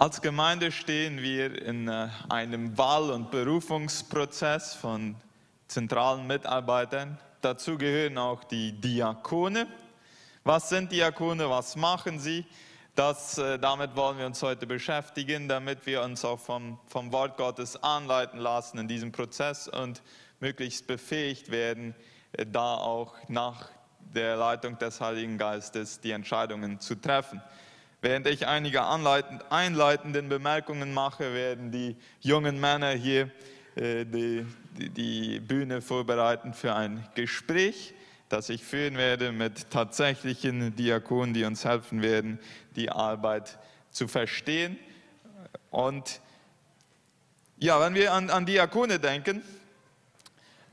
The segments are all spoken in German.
Als Gemeinde stehen wir in äh, einem Wahl- und Berufungsprozess von zentralen Mitarbeitern. Dazu gehören auch die Diakone. Was sind Diakone? Was machen sie? Das, äh, damit wollen wir uns heute beschäftigen, damit wir uns auch vom, vom Wort Gottes anleiten lassen in diesem Prozess und möglichst befähigt werden, äh, da auch nach der Leitung des Heiligen Geistes die Entscheidungen zu treffen. Während ich einige einleitenden Bemerkungen mache, werden die jungen Männer hier äh, die, die, die Bühne vorbereiten für ein Gespräch, das ich führen werde mit tatsächlichen Diakonen, die uns helfen werden, die Arbeit zu verstehen. Und ja, wenn wir an, an Diakone denken,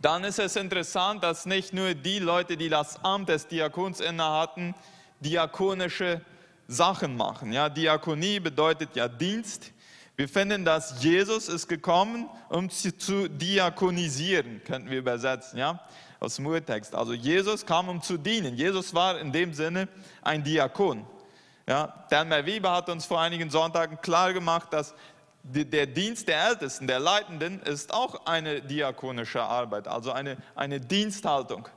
dann ist es interessant, dass nicht nur die Leute, die das Amt des Diakons innehatten, diakonische Sachen machen. Ja, Diakonie bedeutet ja Dienst. Wir finden, dass Jesus ist gekommen, um zu diakonisieren, könnten wir übersetzen, ja, aus dem Urtext. Also Jesus kam, um zu dienen. Jesus war in dem Sinne ein Diakon. Ja, Daniel Weber hat uns vor einigen Sonntagen klar gemacht, dass der Dienst der Ältesten, der Leitenden, ist auch eine diakonische Arbeit, also eine, eine Diensthaltung.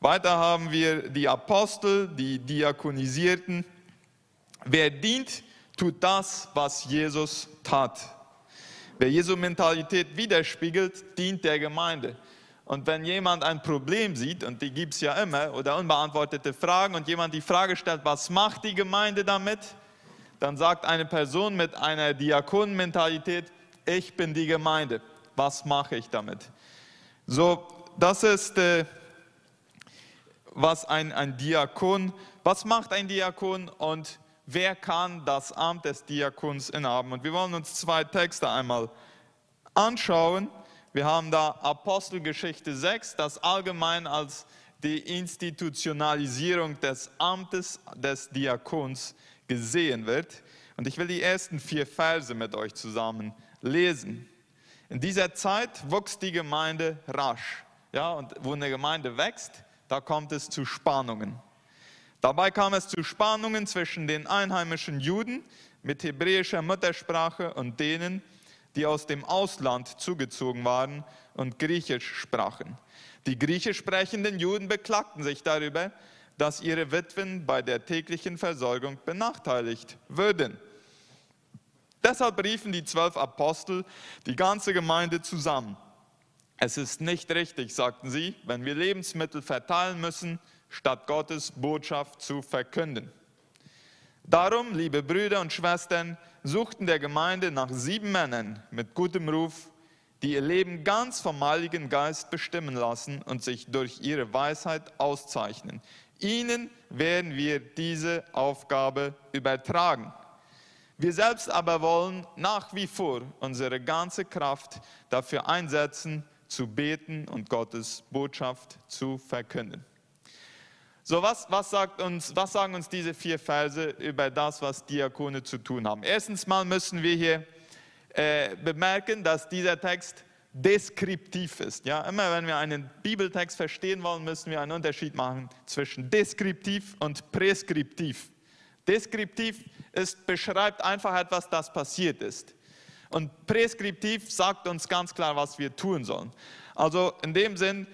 Weiter haben wir die Apostel, die Diakonisierten, Wer dient, tut das, was Jesus tat. Wer Jesu Mentalität widerspiegelt, dient der Gemeinde. Und wenn jemand ein Problem sieht, und die gibt es ja immer, oder unbeantwortete Fragen, und jemand die Frage stellt, was macht die Gemeinde damit, dann sagt eine Person mit einer Diakonenmentalität, ich bin die Gemeinde, was mache ich damit? So, das ist, äh, was ein, ein Diakon, was macht ein Diakon und wer kann das Amt des Diakons innehaben. Und wir wollen uns zwei Texte einmal anschauen. Wir haben da Apostelgeschichte 6, das allgemein als die Institutionalisierung des Amtes des Diakons gesehen wird. Und ich will die ersten vier Verse mit euch zusammen lesen. In dieser Zeit wuchs die Gemeinde rasch. Ja, und wo eine Gemeinde wächst, da kommt es zu Spannungen. Dabei kam es zu Spannungen zwischen den einheimischen Juden mit hebräischer Muttersprache und denen, die aus dem Ausland zugezogen waren und Griechisch sprachen. Die griechisch sprechenden Juden beklagten sich darüber, dass ihre Witwen bei der täglichen Versorgung benachteiligt würden. Deshalb riefen die zwölf Apostel die ganze Gemeinde zusammen. Es ist nicht richtig, sagten sie, wenn wir Lebensmittel verteilen müssen, statt Gottes Botschaft zu verkünden. Darum, liebe Brüder und Schwestern, suchten der Gemeinde nach sieben Männern mit gutem Ruf, die ihr Leben ganz vom Heiligen Geist bestimmen lassen und sich durch ihre Weisheit auszeichnen. Ihnen werden wir diese Aufgabe übertragen. Wir selbst aber wollen nach wie vor unsere ganze Kraft dafür einsetzen, zu beten und Gottes Botschaft zu verkünden. So, was, was, sagt uns, was sagen uns diese vier Verse über das, was Diakone zu tun haben? Erstens mal müssen wir hier äh, bemerken, dass dieser Text deskriptiv ist. Ja, immer wenn wir einen Bibeltext verstehen wollen, müssen wir einen Unterschied machen zwischen deskriptiv und präskriptiv. Deskriptiv ist, beschreibt einfach etwas, das passiert ist. Und präskriptiv sagt uns ganz klar, was wir tun sollen. Also in dem Sinn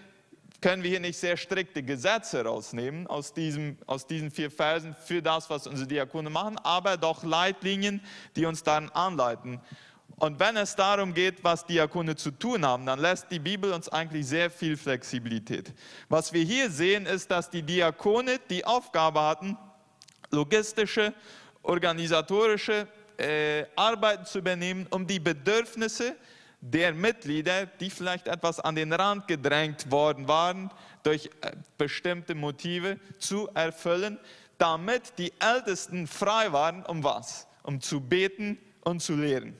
können wir hier nicht sehr strikte Gesetze rausnehmen aus, diesem, aus diesen vier Versen für das, was unsere Diakone machen, aber doch Leitlinien, die uns dann anleiten. Und wenn es darum geht, was Diakone zu tun haben, dann lässt die Bibel uns eigentlich sehr viel Flexibilität. Was wir hier sehen, ist, dass die Diakone die Aufgabe hatten, logistische, organisatorische äh, Arbeiten zu übernehmen, um die Bedürfnisse der Mitglieder, die vielleicht etwas an den Rand gedrängt worden waren durch äh, bestimmte Motive, zu erfüllen, damit die Ältesten frei waren, um was? Um zu beten und zu lehren.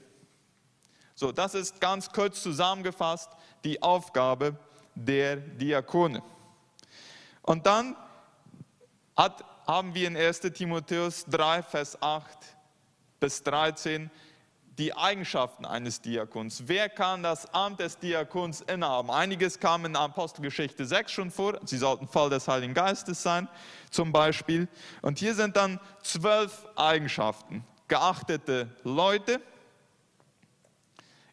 So, das ist ganz kurz zusammengefasst die Aufgabe der Diakone. Und dann hat, haben wir in 1 Timotheus 3, Vers 8 bis 13 die Eigenschaften eines Diakons. Wer kann das Amt des Diakons innehaben? Einiges kam in Apostelgeschichte 6 schon vor. Sie sollten voll des Heiligen Geistes sein, zum Beispiel. Und hier sind dann zwölf Eigenschaften. geachtete Leute,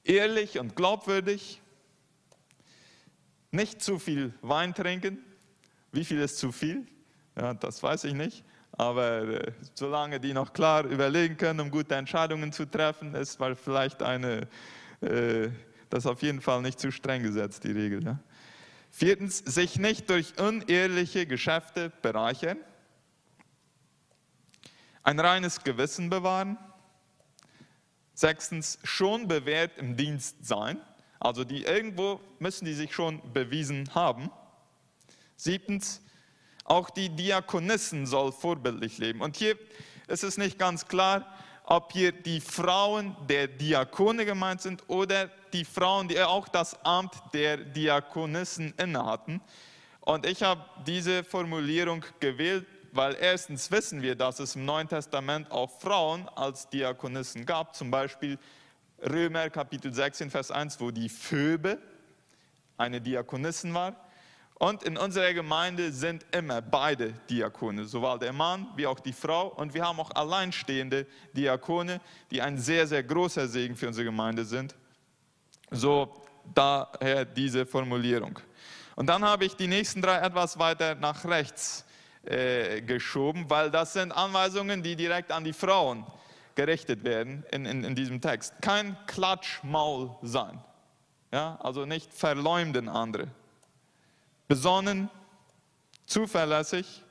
ehrlich und glaubwürdig, nicht zu viel Wein trinken. Wie viel ist zu viel? Ja, das weiß ich nicht. Aber äh, solange die noch klar überlegen können, um gute Entscheidungen zu treffen, ist weil vielleicht eine, äh, das auf jeden Fall nicht zu streng gesetzt, die Regel. Ja? Viertens, sich nicht durch unehrliche Geschäfte bereichern. Ein reines Gewissen bewahren. Sechstens, schon bewährt im Dienst sein. Also die irgendwo müssen die sich schon bewiesen haben. Siebtens, auch die Diakonissen soll vorbildlich leben. Und hier ist es nicht ganz klar, ob hier die Frauen der Diakone gemeint sind oder die Frauen, die auch das Amt der Diakonissen innehatten. Und ich habe diese Formulierung gewählt, weil erstens wissen wir, dass es im Neuen Testament auch Frauen als Diakonissen gab, zum Beispiel Römer Kapitel 16, Vers 1, wo die Phoebe eine Diakonissin war. Und in unserer Gemeinde sind immer beide Diakone, sowohl der Mann wie auch die Frau. Und wir haben auch alleinstehende Diakone, die ein sehr, sehr großer Segen für unsere Gemeinde sind. So daher diese Formulierung. Und dann habe ich die nächsten drei etwas weiter nach rechts äh, geschoben, weil das sind Anweisungen, die direkt an die Frauen gerichtet werden in, in, in diesem Text. Kein Klatschmaul sein. Ja, also nicht verleumden andere besonnen, zuverlässig,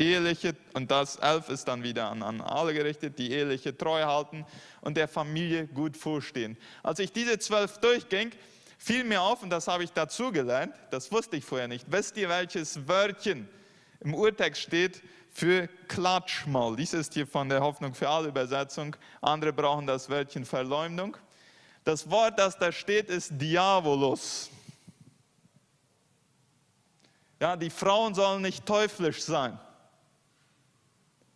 eheliche, und das elf ist dann wieder an, an alle gerichtet, die eheliche treu halten und der Familie gut vorstehen. Als ich diese zwölf durchging, fiel mir auf, und das habe ich dazu gelernt, das wusste ich vorher nicht. Wisst ihr, welches Wörtchen im Urtext steht für Klatschmaul? Dies ist hier von der Hoffnung für alle Übersetzung. Andere brauchen das Wörtchen Verleumdung. Das Wort, das da steht, ist Diabolus. Ja, die Frauen sollen nicht teuflisch sein.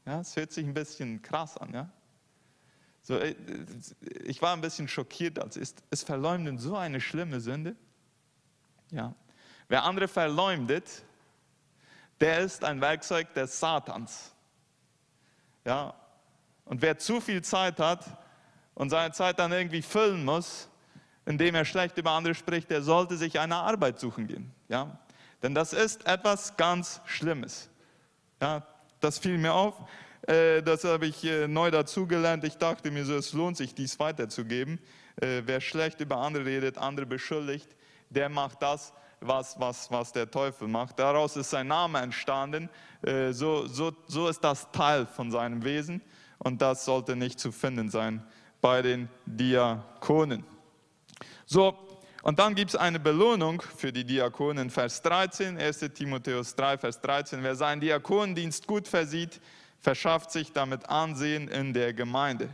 Ja, es hört sich ein bisschen krass an. Ja? So, äh, ich war ein bisschen schockiert, als ist, ist Verleumden so eine schlimme Sünde? Ja. Wer andere verleumdet, der ist ein Werkzeug des Satans. Ja. Und wer zu viel Zeit hat und seine Zeit dann irgendwie füllen muss, indem er schlecht über andere spricht, der sollte sich eine Arbeit suchen gehen. Ja. Denn das ist etwas ganz Schlimmes. Ja, das fiel mir auf. Äh, das habe ich äh, neu dazugelernt. Ich dachte mir so, es lohnt sich, dies weiterzugeben. Äh, wer schlecht über andere redet, andere beschuldigt, der macht das, was, was, was der Teufel macht. Daraus ist sein Name entstanden. So, so, so ist das Teil von seinem Wesen. Und das sollte nicht zu finden sein bei den Diakonen. So, und dann gibt es eine Belohnung für die Diakonen, Vers 13, 1 Timotheus 3, Vers 13. Wer seinen Diakonendienst gut versieht, verschafft sich damit Ansehen in der Gemeinde.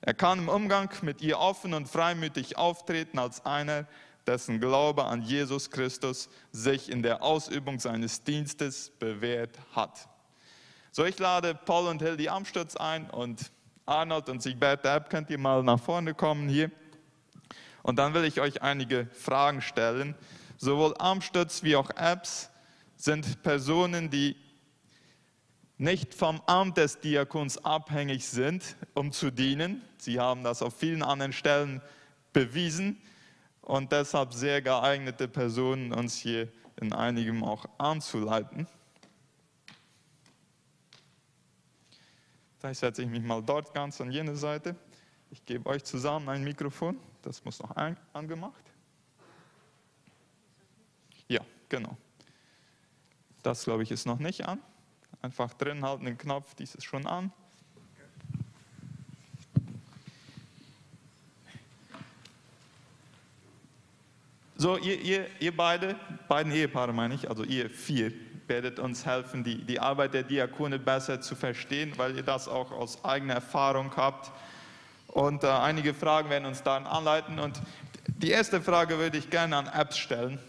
Er kann im Umgang mit ihr offen und freimütig auftreten als einer, dessen Glaube an Jesus Christus sich in der Ausübung seines Dienstes bewährt hat. So, ich lade Paul und Hildi Amstutz ein und Arnold und Siegbert Depp, könnt ihr mal nach vorne kommen hier. Und dann will ich euch einige Fragen stellen. Sowohl Armstütz wie auch Apps sind Personen, die nicht vom Amt des Diakons abhängig sind, um zu dienen. Sie haben das auf vielen anderen Stellen bewiesen und deshalb sehr geeignete Personen, uns hier in einigem auch anzuleiten. Vielleicht setze ich mich mal dort ganz an jene Seite. Ich gebe euch zusammen ein Mikrofon. Das muss noch ein, angemacht. Ja, genau. Das, glaube ich, ist noch nicht an. Einfach drin halten den Knopf, dies ist schon an. So, ihr, ihr, ihr beide, beiden Ehepaare meine ich, also ihr vier, werdet uns helfen, die, die Arbeit der Diakone besser zu verstehen, weil ihr das auch aus eigener Erfahrung habt. Und äh, einige Fragen werden uns dann anleiten. Und die erste Frage würde ich gerne an Apps stellen.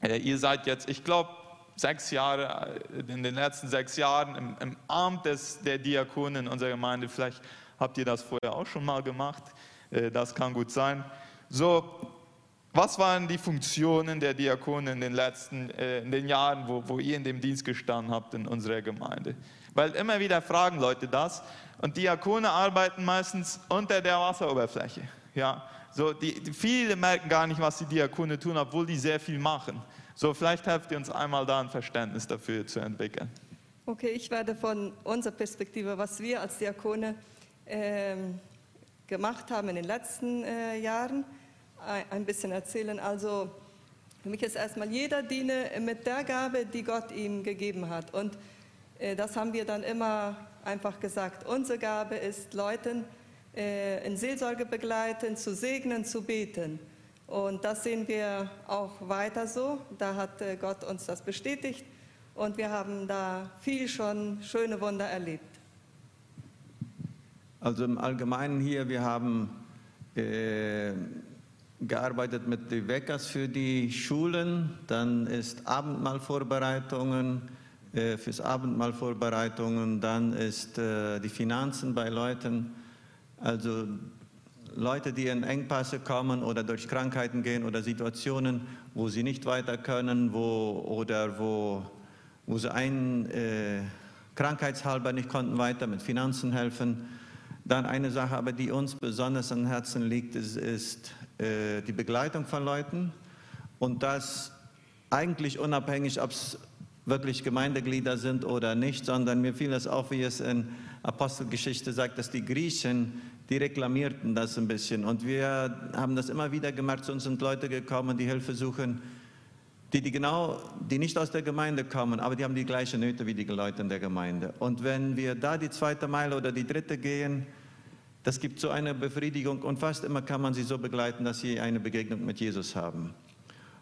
Äh, ihr seid jetzt, ich glaube, sechs Jahre, äh, in den letzten sechs Jahren im, im Amt des, der Diakonen in unserer Gemeinde. Vielleicht habt ihr das vorher auch schon mal gemacht. Äh, das kann gut sein. So, was waren die Funktionen der Diakonen in den letzten, äh, in den Jahren, wo, wo ihr in dem Dienst gestanden habt in unserer Gemeinde? Weil immer wieder fragen Leute das und Diakone arbeiten meistens unter der Wasseroberfläche. Ja, so die, die, viele merken gar nicht, was die Diakone tun, obwohl die sehr viel machen. So, vielleicht helft ihr uns einmal da ein Verständnis dafür zu entwickeln. Okay, ich werde von unserer Perspektive, was wir als Diakone ähm, gemacht haben in den letzten äh, Jahren, ein, ein bisschen erzählen. Also für mich ist erstmal jeder diene mit der Gabe, die Gott ihm gegeben hat. Und äh, das haben wir dann immer einfach gesagt. Unsere Gabe ist, Leuten äh, in Seelsorge begleiten, zu segnen, zu beten. Und das sehen wir auch weiter so. Da hat äh, Gott uns das bestätigt und wir haben da viel schon schöne Wunder erlebt. Also im Allgemeinen hier, wir haben äh, gearbeitet mit den Weckers für die Schulen, dann ist Abendmahlvorbereitungen, äh, fürs Abendmahlvorbereitungen, dann ist äh, die Finanzen bei Leuten, also Leute, die in Engpässe kommen oder durch Krankheiten gehen oder Situationen, wo sie nicht weiter können wo, oder wo, wo sie ein äh, krankheitshalber nicht konnten weiter mit Finanzen helfen. Dann eine Sache, aber die uns besonders am Herzen liegt, ist, ist äh, die Begleitung von Leuten und das eigentlich unabhängig, ob es wirklich Gemeindeglieder sind oder nicht, sondern mir fiel es auf, wie es in Apostelgeschichte sagt, dass die Griechen die reklamierten das ein bisschen. Und wir haben das immer wieder gemerkt, zu uns sind Leute gekommen, die Hilfe suchen, die, die genau, die nicht aus der Gemeinde kommen, aber die haben die gleichen Nöte wie die Leute in der Gemeinde. Und wenn wir da die zweite Meile oder die dritte gehen, das gibt so eine Befriedigung und fast immer kann man sie so begleiten, dass sie eine Begegnung mit Jesus haben.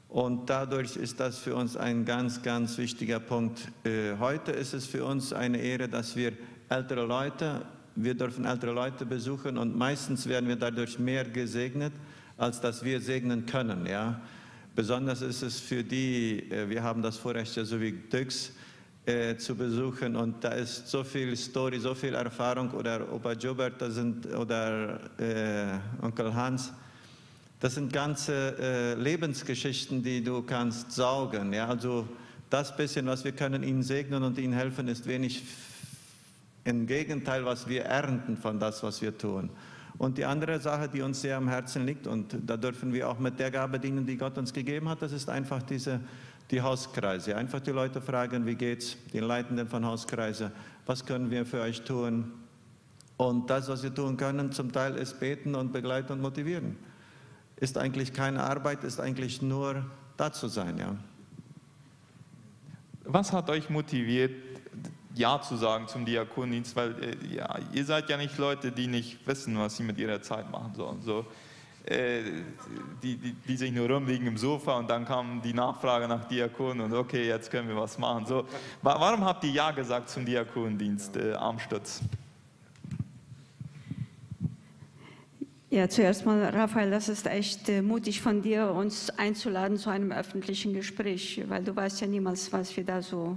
Und dadurch ist das für uns ein ganz, ganz wichtiger Punkt. Äh, heute ist es für uns eine Ehre, dass wir ältere Leute wir dürfen ältere Leute besuchen und meistens werden wir dadurch mehr gesegnet, als dass wir segnen können. Ja? Besonders ist es für die, äh, wir haben das Vorrecht, ja, so wie Dux, äh, zu besuchen und da ist so viel Story, so viel Erfahrung oder Opa Jobert oder äh, Onkel Hans. Das sind ganze äh, Lebensgeschichten, die du kannst saugen. Ja? Also das bisschen, was wir können ihnen segnen und ihnen helfen, ist wenig im Gegenteil, was wir ernten von das, was wir tun. Und die andere Sache, die uns sehr am Herzen liegt, und da dürfen wir auch mit der Gabe dienen, die Gott uns gegeben hat, das ist einfach diese, die Hauskreise. Einfach die Leute fragen, wie geht's, die Leitenden von Hauskreise, was können wir für euch tun? Und das, was wir tun können, zum Teil ist beten und begleiten und motivieren. Ist eigentlich keine Arbeit, ist eigentlich nur da zu sein, ja. Was hat euch motiviert, ja zu sagen zum Diakondienst, weil äh, ja, ihr seid ja nicht Leute, die nicht wissen, was sie mit ihrer Zeit machen sollen. So, äh, die, die, die, sich nur rumliegen im Sofa und dann kam die Nachfrage nach Diakon und okay, jetzt können wir was machen. So, warum habt ihr Ja gesagt zum Diakondienst äh, Armstutz? Ja, zuerst mal, Raphael, das ist echt äh, mutig von dir, uns einzuladen zu einem öffentlichen Gespräch, weil du weißt ja niemals, was wir da so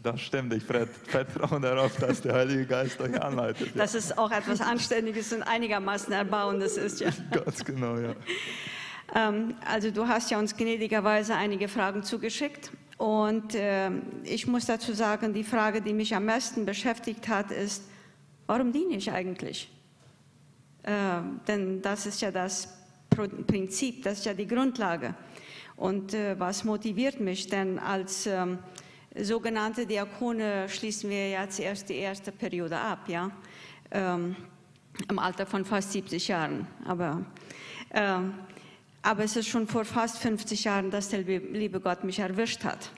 das stimmt, ich vertraue darauf, dass der Heilige Geist euch anleitet. Ja. Dass es auch etwas Anständiges und einigermaßen Erbauendes ist, ja. Ganz genau, ja. Ähm, also du hast ja uns gnädigerweise einige Fragen zugeschickt und äh, ich muss dazu sagen, die Frage, die mich am meisten beschäftigt hat, ist, warum diene ich eigentlich? Äh, denn das ist ja das Prinzip, das ist ja die Grundlage. Und äh, was motiviert mich denn als... Ähm, sogenannte Diakone schließen wir ja zuerst die erste Periode ab, ja, ähm, im Alter von fast 70 Jahren. Aber, ähm, aber es ist schon vor fast 50 Jahren, dass der liebe Gott mich erwischt hat.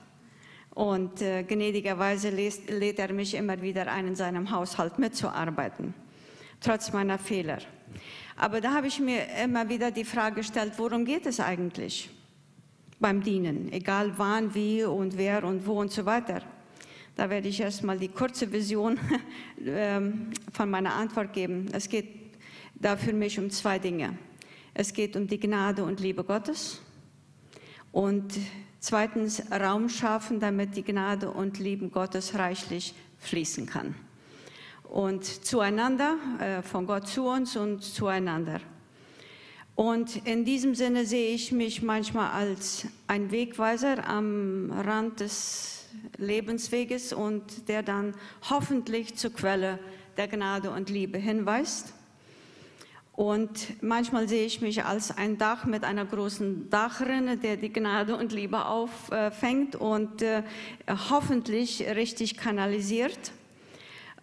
Und äh, gnädigerweise lädt, lädt er mich immer wieder ein, in seinem Haushalt mitzuarbeiten, trotz meiner Fehler. Aber da habe ich mir immer wieder die Frage gestellt, worum geht es eigentlich? beim Dienen, egal wann, wie und wer und wo und so weiter. Da werde ich erstmal die kurze Vision ähm, von meiner Antwort geben. Es geht da für mich um zwei Dinge. Es geht um die Gnade und Liebe Gottes und zweitens Raum schaffen, damit die Gnade und Liebe Gottes reichlich fließen kann. Und zueinander, äh, von Gott zu uns und zueinander. Und in diesem Sinne sehe ich mich manchmal als ein Wegweiser am Rand des Lebensweges und der dann hoffentlich zur Quelle der Gnade und Liebe hinweist. Und manchmal sehe ich mich als ein Dach mit einer großen Dachrinne, der die Gnade und Liebe auffängt und äh, hoffentlich richtig kanalisiert.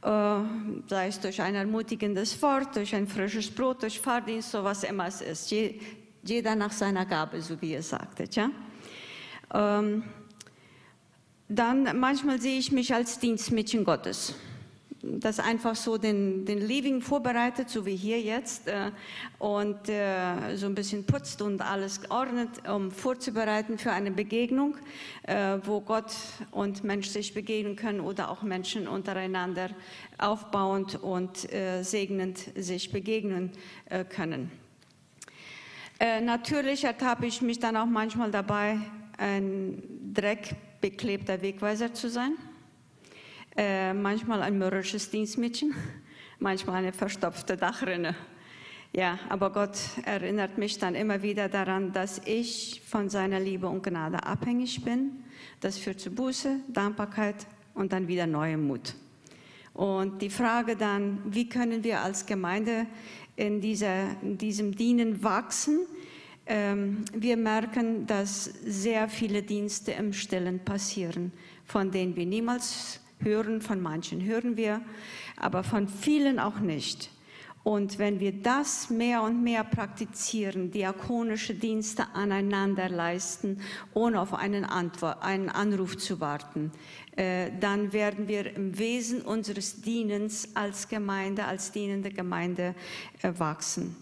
Äh, sei es durch ein ermutigendes Wort, durch ein frisches Brot, durch Fahrdienst, so was immer es ist. jeder nach seiner Gabe, so wie ihr sagtet. Ja? Ähm, dann manchmal sehe ich mich als Dienstmädchen Gottes das einfach so den, den Living vorbereitet, so wie hier jetzt, äh, und äh, so ein bisschen putzt und alles ordnet, um vorzubereiten für eine Begegnung, äh, wo Gott und Mensch sich begegnen können oder auch Menschen untereinander aufbauend und äh, segnend sich begegnen äh, können. Äh, natürlich ertappe ich mich dann auch manchmal dabei, ein dreckbeklebter Wegweiser zu sein äh, manchmal ein mürrisches Dienstmädchen, manchmal eine verstopfte Dachrinne. Ja, aber Gott erinnert mich dann immer wieder daran, dass ich von seiner Liebe und Gnade abhängig bin. Das führt zu Buße, Dankbarkeit und dann wieder neuem Mut. Und die Frage dann, wie können wir als Gemeinde in, dieser, in diesem Dienen wachsen? Ähm, wir merken, dass sehr viele Dienste im Stillen passieren, von denen wir niemals hören, von manchen hören wir, aber von vielen auch nicht. Und wenn wir das mehr und mehr praktizieren, diakonische Dienste aneinander leisten, ohne auf einen, Antwort, einen Anruf zu warten, äh, dann werden wir im Wesen unseres Dienens als Gemeinde, als dienende Gemeinde äh, wachsen.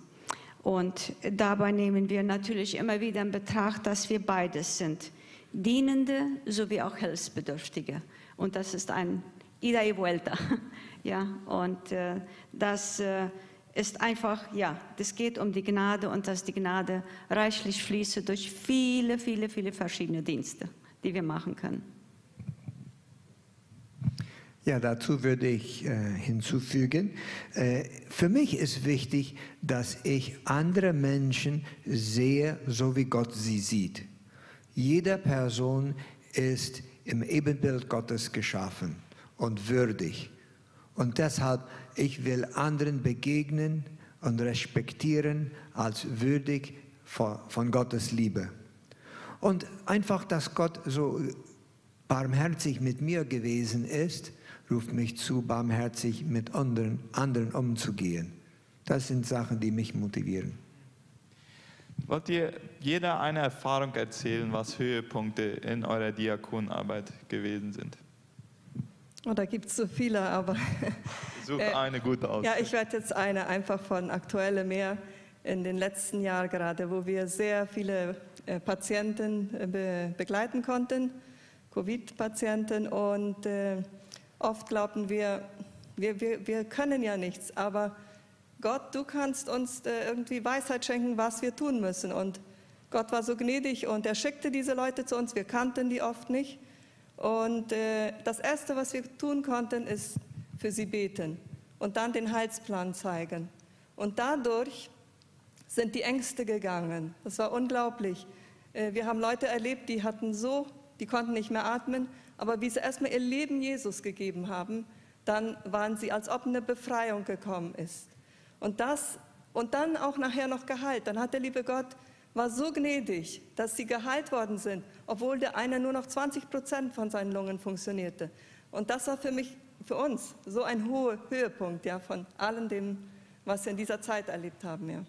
Und dabei nehmen wir natürlich immer wieder in Betracht, dass wir beides sind, Dienende sowie auch Hilfsbedürftige. Und das ist ein Ida y Vuelta. Ja, und äh, das äh, ist einfach, ja, das geht um die Gnade und dass die Gnade reichlich fließe durch viele, viele, viele verschiedene Dienste, die wir machen können. Ja, dazu würde ich äh, hinzufügen, äh, für mich ist wichtig, dass ich andere Menschen sehe, so wie Gott sie sieht. Jede Person ist im Ebenbild Gottes geschaffen und würdig. Und deshalb, ich will anderen begegnen und respektieren als würdig von Gottes Liebe. Und einfach, dass Gott so barmherzig mit mir gewesen ist, ruft mich zu, barmherzig mit anderen, anderen umzugehen. Das sind Sachen, die mich motivieren. Wollt ihr jeder eine Erfahrung erzählen, was Höhepunkte in eurer Diakonarbeit gewesen sind? Oh, da gibt es so viele, aber. Such äh, eine gute aus. Ja, ich werde jetzt eine einfach von aktuelle mehr in den letzten Jahren gerade, wo wir sehr viele äh, Patienten äh, be begleiten konnten, Covid-Patienten. Und äh, oft glaubten wir, wir, wir, wir können ja nichts, aber Gott, du kannst uns äh, irgendwie Weisheit schenken, was wir tun müssen. Und Gott war so gnädig und er schickte diese Leute zu uns. Wir kannten die oft nicht. Und äh, das Erste, was wir tun konnten, ist für sie beten und dann den Heilsplan zeigen. Und dadurch sind die Ängste gegangen. Das war unglaublich. Äh, wir haben Leute erlebt, die hatten so, die konnten nicht mehr atmen, aber wie sie erstmal ihr Leben Jesus gegeben haben, dann waren sie, als ob eine Befreiung gekommen ist. Und das und dann auch nachher noch geheilt. Dann hat der liebe Gott war so gnädig, dass sie geheilt worden sind, obwohl der eine nur noch 20 Prozent von seinen Lungen funktionierte. Und das war für mich, für uns, so ein hoher Höhepunkt ja, von allem dem, was wir in dieser Zeit erlebt haben. Ja.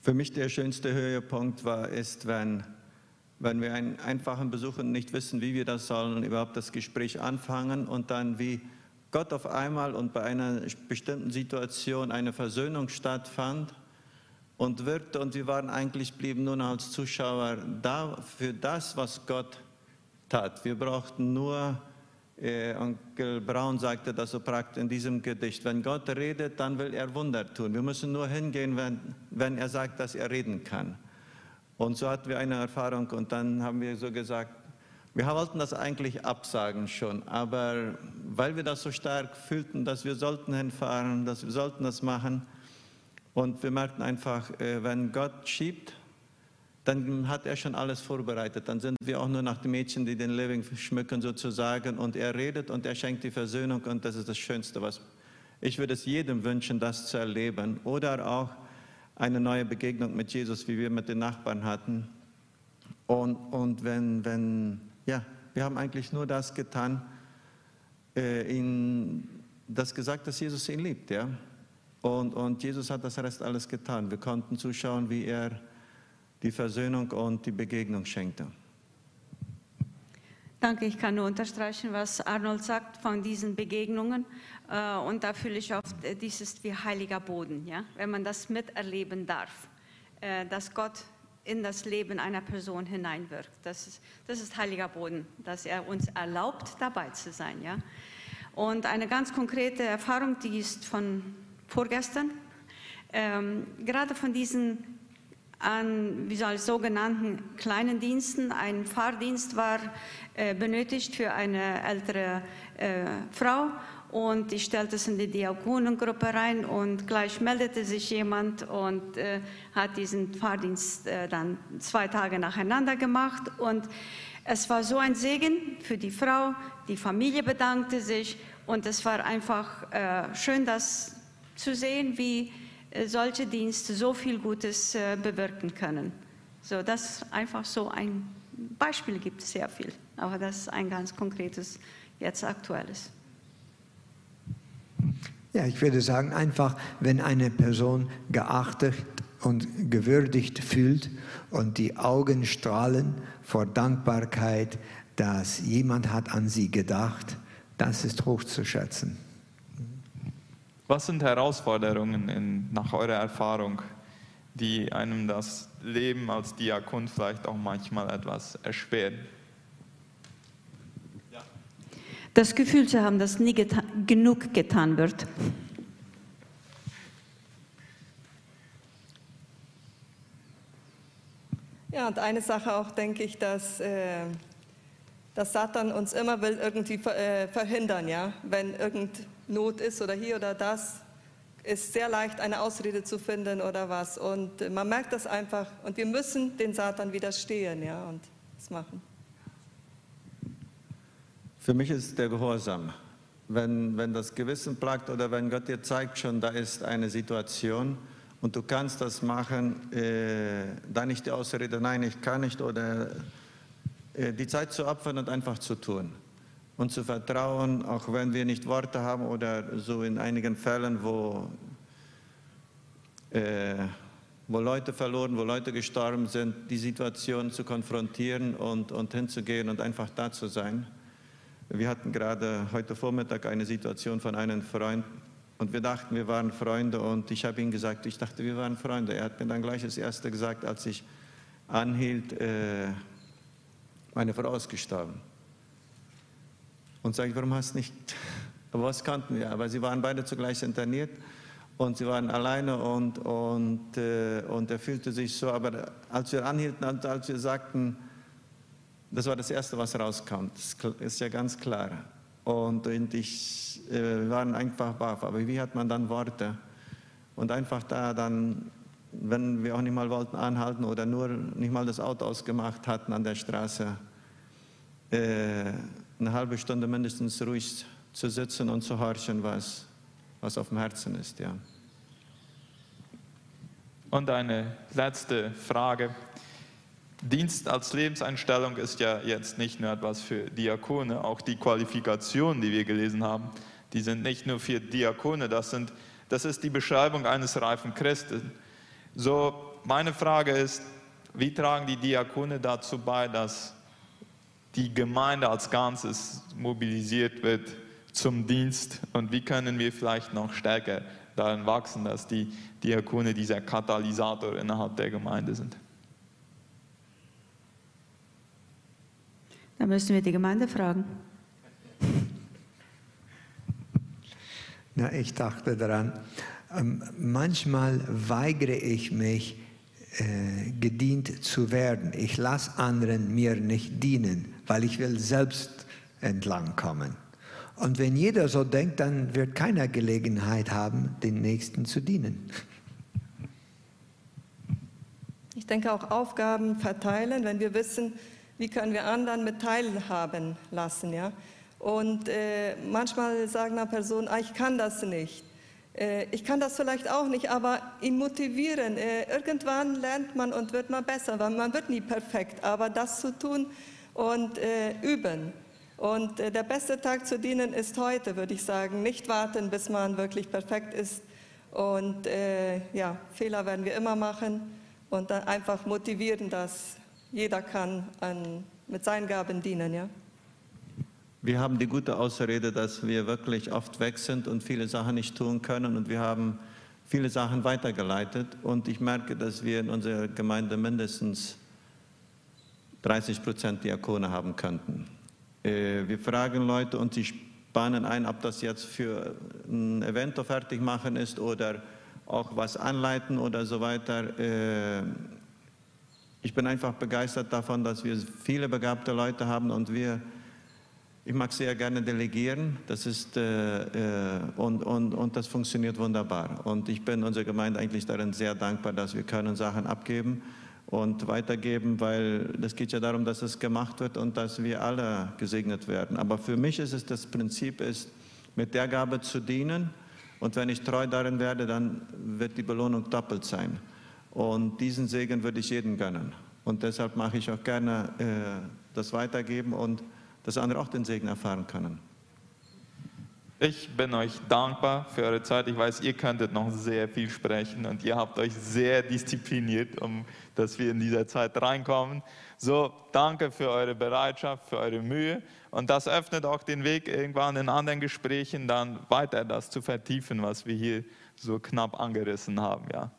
Für mich der schönste Höhepunkt war, ist, wenn, wenn wir einen einfachen Besuch und nicht wissen, wie wir das sollen und überhaupt das Gespräch anfangen und dann wie Gott auf einmal und bei einer bestimmten Situation eine Versöhnung stattfand und wirkte und wir waren eigentlich, blieben nun als Zuschauer da für das, was Gott tat. Wir brauchten nur, äh, Onkel Braun sagte das so praktisch in diesem Gedicht, wenn Gott redet, dann will er Wunder tun. Wir müssen nur hingehen, wenn, wenn er sagt, dass er reden kann. Und so hatten wir eine Erfahrung und dann haben wir so gesagt, wir wollten das eigentlich absagen schon, aber weil wir das so stark fühlten, dass wir sollten hinfahren, dass wir sollten das machen. Und wir merkten einfach, äh, wenn Gott schiebt, dann hat er schon alles vorbereitet. Dann sind wir auch nur nach den Mädchen, die den Living schmücken sozusagen. Und er redet und er schenkt die Versöhnung und das ist das Schönste, was ich würde es jedem wünschen, das zu erleben. Oder auch eine neue Begegnung mit Jesus, wie wir mit den Nachbarn hatten. Und, und wenn, wenn, ja, wir haben eigentlich nur das getan, äh, ihn, das gesagt, dass Jesus ihn liebt, ja. Und, und Jesus hat das Rest alles getan. Wir konnten zuschauen, wie er die Versöhnung und die Begegnung schenkte. Danke, ich kann nur unterstreichen, was Arnold sagt von diesen Begegnungen. Äh, und da fühle ich oft, äh, dies ist wie heiliger Boden, ja? wenn man das miterleben darf, äh, dass Gott in das Leben einer Person hineinwirkt. Das ist, das ist heiliger Boden, dass er uns erlaubt, dabei zu sein. Ja? Und eine ganz konkrete Erfahrung, die ist von vorgestern, ähm, gerade von diesen an wie soll, sogenannten kleinen Diensten. Ein Fahrdienst war äh, benötigt für eine ältere äh, Frau und ich stellte es in die Diakonengruppe rein und gleich meldete sich jemand und äh, hat diesen Fahrdienst äh, dann zwei Tage nacheinander gemacht und es war so ein Segen für die Frau, die Familie bedankte sich und es war einfach äh, schön, das zu sehen, wie äh, solche Dienste so viel Gutes äh, bewirken können. So, das einfach so ein Beispiel gibt es sehr viel, aber das ist ein ganz konkretes, jetzt aktuelles. Ja, ich würde sagen, einfach, wenn eine Person geachtet und gewürdigt fühlt und die Augen strahlen vor Dankbarkeit, dass jemand hat an sie gedacht, das ist hochzuschätzen. Was sind Herausforderungen in, nach eurer Erfahrung, die einem das Leben als Diakon vielleicht auch manchmal etwas erschweren? Das Gefühl zu haben, dass nie geta genug getan wird. Ja, und eine Sache auch, denke ich, dass, äh, dass Satan uns immer will irgendwie ver äh, verhindern, ja, wenn irgend Not ist oder hier oder das, ist sehr leicht, eine Ausrede zu finden oder was. Und man merkt das einfach. Und wir müssen den Satan widerstehen ja, und das machen. Für mich ist der Gehorsam. Wenn, wenn das Gewissen plagt oder wenn Gott dir zeigt schon, da ist eine Situation und du kannst das machen, äh, dann nicht die Ausrede, nein, ich kann nicht oder äh, die Zeit zu opfern und einfach zu tun und zu vertrauen, auch wenn wir nicht Worte haben oder so in einigen Fällen, wo, äh, wo Leute verloren, wo Leute gestorben sind, die Situation zu konfrontieren und, und hinzugehen und einfach da zu sein. Wir hatten gerade heute Vormittag eine Situation von einem Freund und wir dachten, wir waren Freunde und ich habe ihm gesagt, ich dachte, wir waren Freunde. Er hat mir dann gleich das Erste gesagt, als ich anhielt, äh, meine Frau ist gestorben. Und sage ich, warum hast du nicht, aber was kannten wir? Aber sie waren beide zugleich interniert und sie waren alleine und, und, äh, und er fühlte sich so, aber als wir anhielten, als wir sagten, das war das Erste, was rauskam, das ist ja ganz klar. Und, und ich, äh, wir waren einfach baff, aber wie hat man dann Worte? Und einfach da dann, wenn wir auch nicht mal wollten anhalten oder nur nicht mal das Auto ausgemacht hatten an der Straße, äh, eine halbe Stunde mindestens ruhig zu sitzen und zu horchen, was, was auf dem Herzen ist. Ja. Und eine letzte Frage. Dienst als Lebenseinstellung ist ja jetzt nicht nur etwas für Diakone, auch die Qualifikationen, die wir gelesen haben, die sind nicht nur für Diakone, das, sind, das ist die Beschreibung eines reifen Christen. So, meine Frage ist, wie tragen die Diakone dazu bei, dass die Gemeinde als Ganzes mobilisiert wird zum Dienst und wie können wir vielleicht noch stärker darin wachsen, dass die Diakone dieser Katalysator innerhalb der Gemeinde sind. Da müssen wir die Gemeinde fragen. Na, ich dachte daran, ähm, manchmal weigere ich mich, äh, gedient zu werden. Ich lasse anderen mir nicht dienen, weil ich will selbst entlang kommen. Und wenn jeder so denkt, dann wird keiner Gelegenheit haben, den Nächsten zu dienen. Ich denke auch Aufgaben verteilen, wenn wir wissen, wie können wir anderen mit teilhaben lassen. Ja? Und äh, manchmal sagen eine Person, ah, ich kann das nicht. Äh, ich kann das vielleicht auch nicht, aber ihn motivieren. Äh, irgendwann lernt man und wird man besser, weil man wird nie perfekt. Aber das zu tun und äh, üben. Und äh, der beste Tag zu dienen ist heute, würde ich sagen. Nicht warten, bis man wirklich perfekt ist. Und äh, ja, Fehler werden wir immer machen. Und dann einfach motivieren, dass jeder kann an, mit seinen Gaben dienen. Ja? Wir haben die gute Ausrede, dass wir wirklich oft weg sind und viele Sachen nicht tun können und wir haben viele Sachen weitergeleitet und ich merke, dass wir in unserer Gemeinde mindestens 30 Prozent Diakone haben könnten. Äh, wir fragen Leute und sie spannen ein, ob das jetzt für ein Event fertig machen ist oder auch was anleiten oder so weiter. Ich bin einfach begeistert davon, dass wir viele begabte Leute haben und wir ich mag sehr gerne delegieren, das ist, äh, äh, und, und, und das funktioniert wunderbar. Und ich bin unserer Gemeinde eigentlich darin sehr dankbar, dass wir können Sachen abgeben und weitergeben, weil es geht ja darum, dass es gemacht wird und dass wir alle gesegnet werden. Aber für mich ist es das Prinzip, ist, mit der Gabe zu dienen und wenn ich treu darin werde, dann wird die Belohnung doppelt sein. Und diesen Segen würde ich jedem gönnen. Und deshalb mache ich auch gerne äh, das Weitergeben und dass andere auch den Segen erfahren können. Ich bin euch dankbar für eure Zeit. Ich weiß, ihr könntet noch sehr viel sprechen und ihr habt euch sehr diszipliniert, um dass wir in dieser Zeit reinkommen. So, danke für eure Bereitschaft, für eure Mühe und das öffnet auch den Weg irgendwann in anderen Gesprächen dann weiter das zu vertiefen, was wir hier so knapp angerissen haben, ja.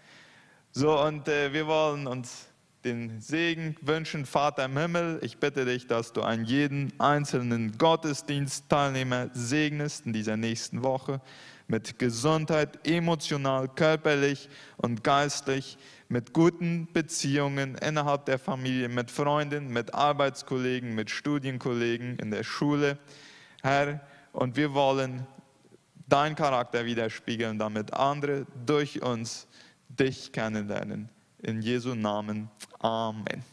So und äh, wir wollen uns den Segen wünschen, Vater im Himmel. Ich bitte dich, dass du einen jeden einzelnen Gottesdienstteilnehmer segnest in dieser nächsten Woche mit Gesundheit, emotional, körperlich und geistlich, mit guten Beziehungen innerhalb der Familie, mit Freunden, mit Arbeitskollegen, mit Studienkollegen in der Schule. Herr, und wir wollen deinen Charakter widerspiegeln, damit andere durch uns dich kennenlernen. In Jesu Namen. Amen.